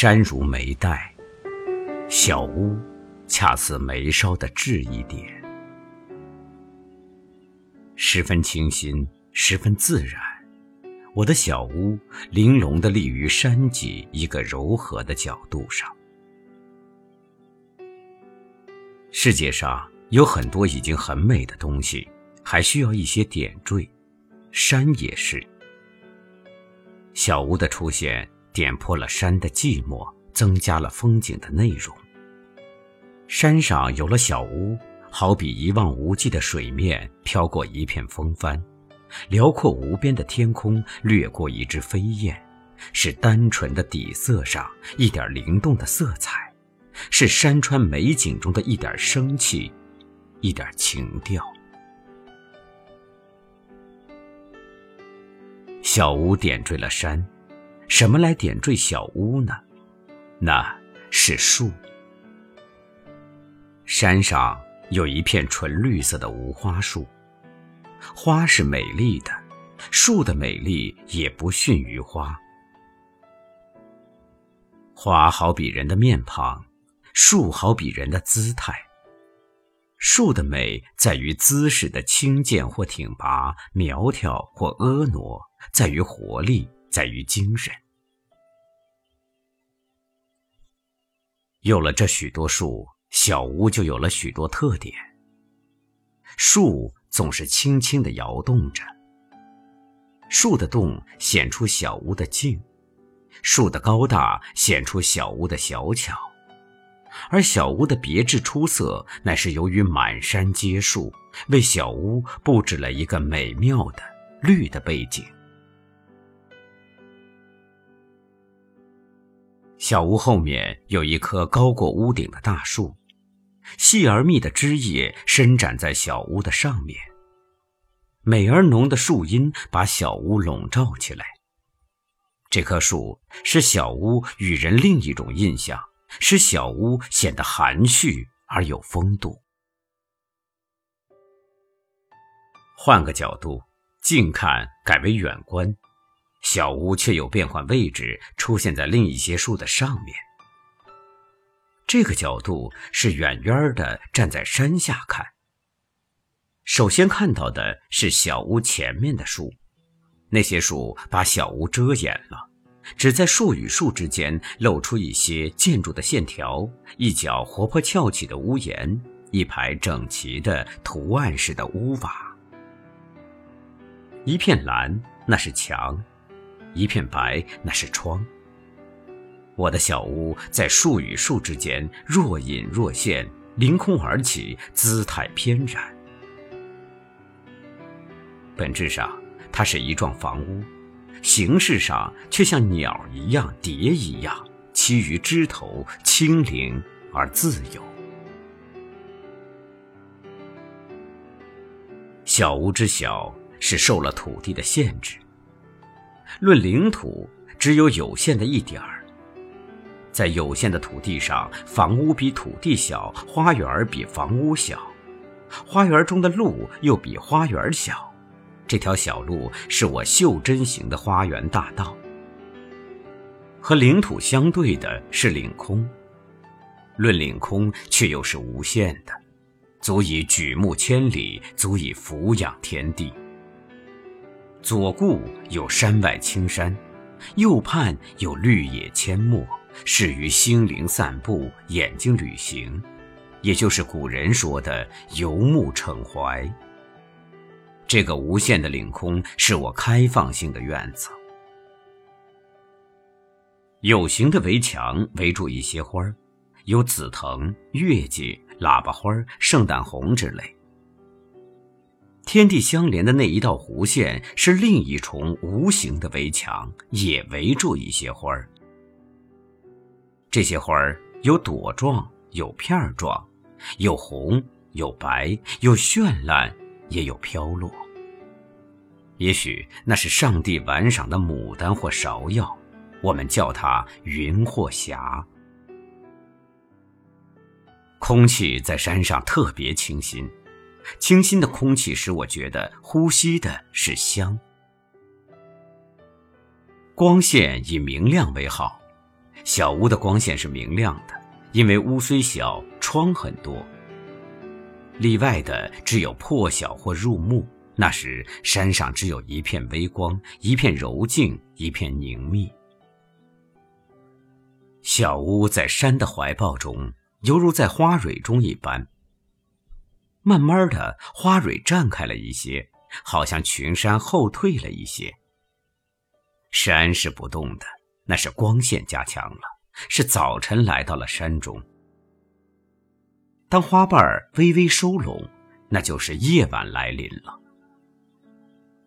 山如眉黛，小屋恰似眉梢的痣一点，十分清新，十分自然。我的小屋玲珑地立于山脊一个柔和的角度上。世界上有很多已经很美的东西，还需要一些点缀，山也是。小屋的出现。点破了山的寂寞，增加了风景的内容。山上有了小屋，好比一望无际的水面飘过一片风帆，辽阔无边的天空掠过一只飞燕，是单纯的底色上一点灵动的色彩，是山川美景中的一点生气，一点情调。小屋点缀了山。什么来点缀小屋呢？那是树。山上有一片纯绿色的无花树，花是美丽的，树的美丽也不逊于花。花好比人的面庞，树好比人的姿态。树的美在于姿势的轻健或挺拔，苗条或婀娜，在于活力。在于精神。有了这许多树，小屋就有了许多特点。树总是轻轻地摇动着，树的动显出小屋的静，树的高大显出小屋的小巧，而小屋的别致出色，乃是由于满山皆树，为小屋布置了一个美妙的绿的背景。小屋后面有一棵高过屋顶的大树，细而密的枝叶伸展在小屋的上面。美而浓的树荫把小屋笼罩起来。这棵树使小屋与人另一种印象，使小屋显得含蓄而有风度。换个角度，近看改为远观。小屋却有变换位置，出现在另一些树的上面。这个角度是远远的站在山下看。首先看到的是小屋前面的树，那些树把小屋遮掩了，只在树与树之间露出一些建筑的线条，一角活泼翘起的屋檐，一排整齐的图案式的屋瓦，一片蓝，那是墙。一片白，那是窗。我的小屋在树与树之间若隐若现，凌空而起，姿态翩然。本质上，它是一幢房屋，形式上却像鸟一样、蝶一样，栖于枝头，轻灵而自由。小屋之小，是受了土地的限制。论领土，只有有限的一点儿。在有限的土地上，房屋比土地小，花园比房屋小，花园中的路又比花园小。这条小路是我袖珍型的花园大道。和领土相对的是领空，论领空却又是无限的，足以举目千里，足以俯仰天地。左顾有山外青山，右盼有绿野阡陌，适于心灵散步、眼睛旅行，也就是古人说的游目骋怀。这个无限的领空是我开放性的院子，有形的围墙围住一些花儿，有紫藤、月季、喇叭花、圣诞红之类。天地相连的那一道弧线是另一重无形的围墙，也围住一些花儿。这些花儿有朵状，有片状，有红，有白，有绚烂，也有飘落。也许那是上帝玩赏的牡丹或芍药，我们叫它云或霞。空气在山上特别清新。清新的空气使我觉得呼吸的是香。光线以明亮为好，小屋的光线是明亮的，因为屋虽小，窗很多。例外的只有破晓或入暮，那时山上只有一片微光，一片柔静，一片凝密。小屋在山的怀抱中，犹如在花蕊中一般。慢慢的，花蕊绽开了一些，好像群山后退了一些。山是不动的，那是光线加强了，是早晨来到了山中。当花瓣微微收拢，那就是夜晚来临了。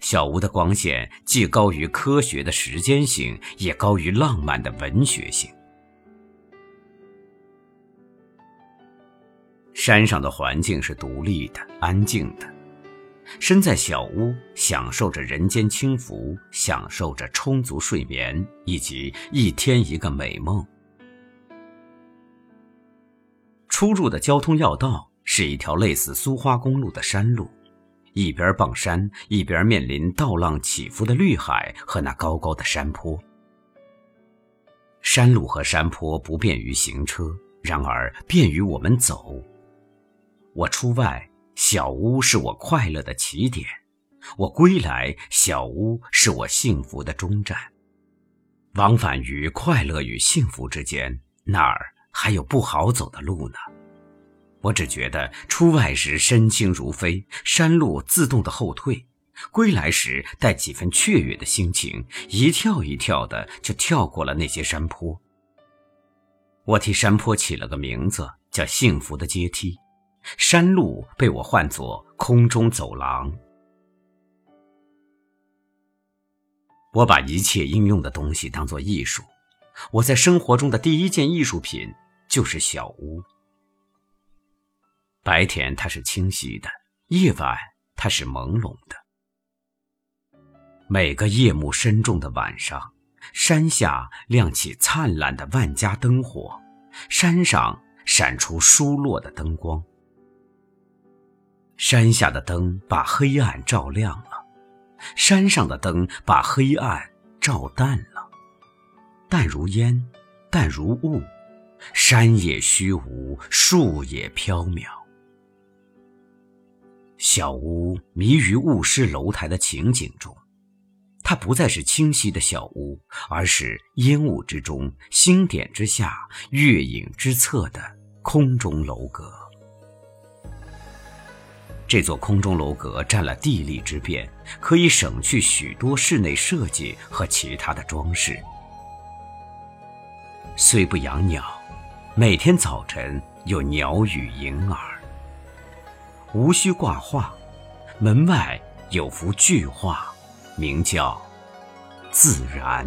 小屋的光线既高于科学的时间性，也高于浪漫的文学性。山上的环境是独立的、安静的，身在小屋，享受着人间清福，享受着充足睡眠以及一天一个美梦。出入的交通要道是一条类似苏花公路的山路，一边傍山，一边面临道浪起伏的绿海和那高高的山坡。山路和山坡不便于行车，然而便于我们走。我出外，小屋是我快乐的起点；我归来，小屋是我幸福的终站。往返于快乐与幸福之间，哪儿还有不好走的路呢？我只觉得出外时身轻如飞，山路自动的后退；归来时带几分雀跃的心情，一跳一跳的就跳过了那些山坡。我替山坡起了个名字，叫幸福的阶梯。山路被我唤作空中走廊。我把一切应用的东西当作艺术。我在生活中的第一件艺术品就是小屋。白天它是清晰的，夜晚它是朦胧的。每个夜幕深重的晚上，山下亮起灿烂的万家灯火，山上闪出疏落的灯光。山下的灯把黑暗照亮了，山上的灯把黑暗照淡了。淡如烟，淡如雾，山也虚无，树也飘渺。小屋迷于雾失楼台的情景中，它不再是清晰的小屋，而是烟雾之中、星点之下、月影之侧的空中楼阁。这座空中楼阁占了地利之便，可以省去许多室内设计和其他的装饰。虽不养鸟，每天早晨有鸟语盈耳。无需挂画，门外有幅巨画，名叫“自然”。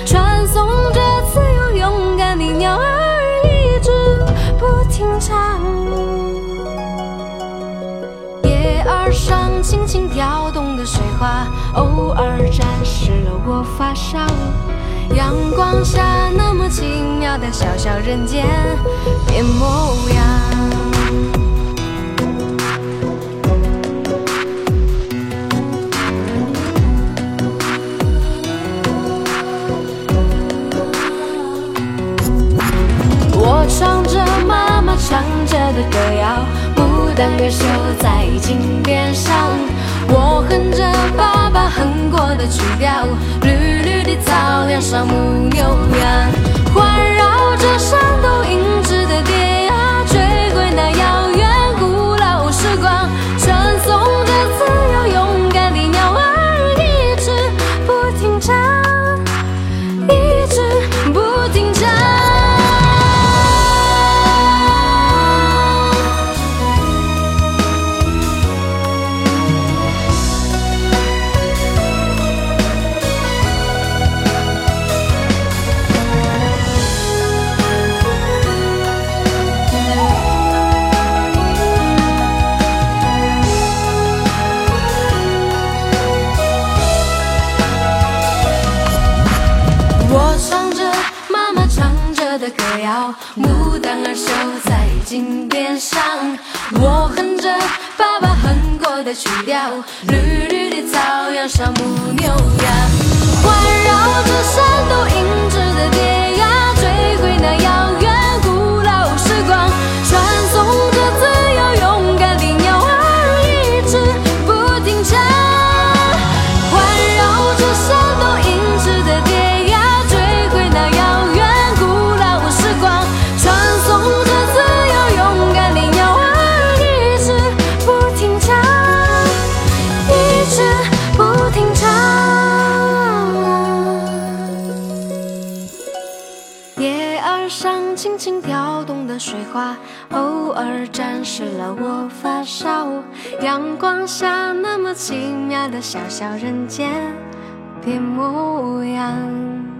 轻跳动的水花，偶尔沾湿了我发梢。阳光下那么奇妙的小小人间变模样。我唱着妈妈唱着的歌谣，牡丹歌绣在襟边上。我哼着爸爸哼过的曲调，绿绿的草原上牧牛羊，环绕着山都上。我哼着爸爸哼过的曲调，绿绿的草原上牧牛羊，环绕着山都银湿了我发梢。阳光下那么奇妙的小小人间变模样。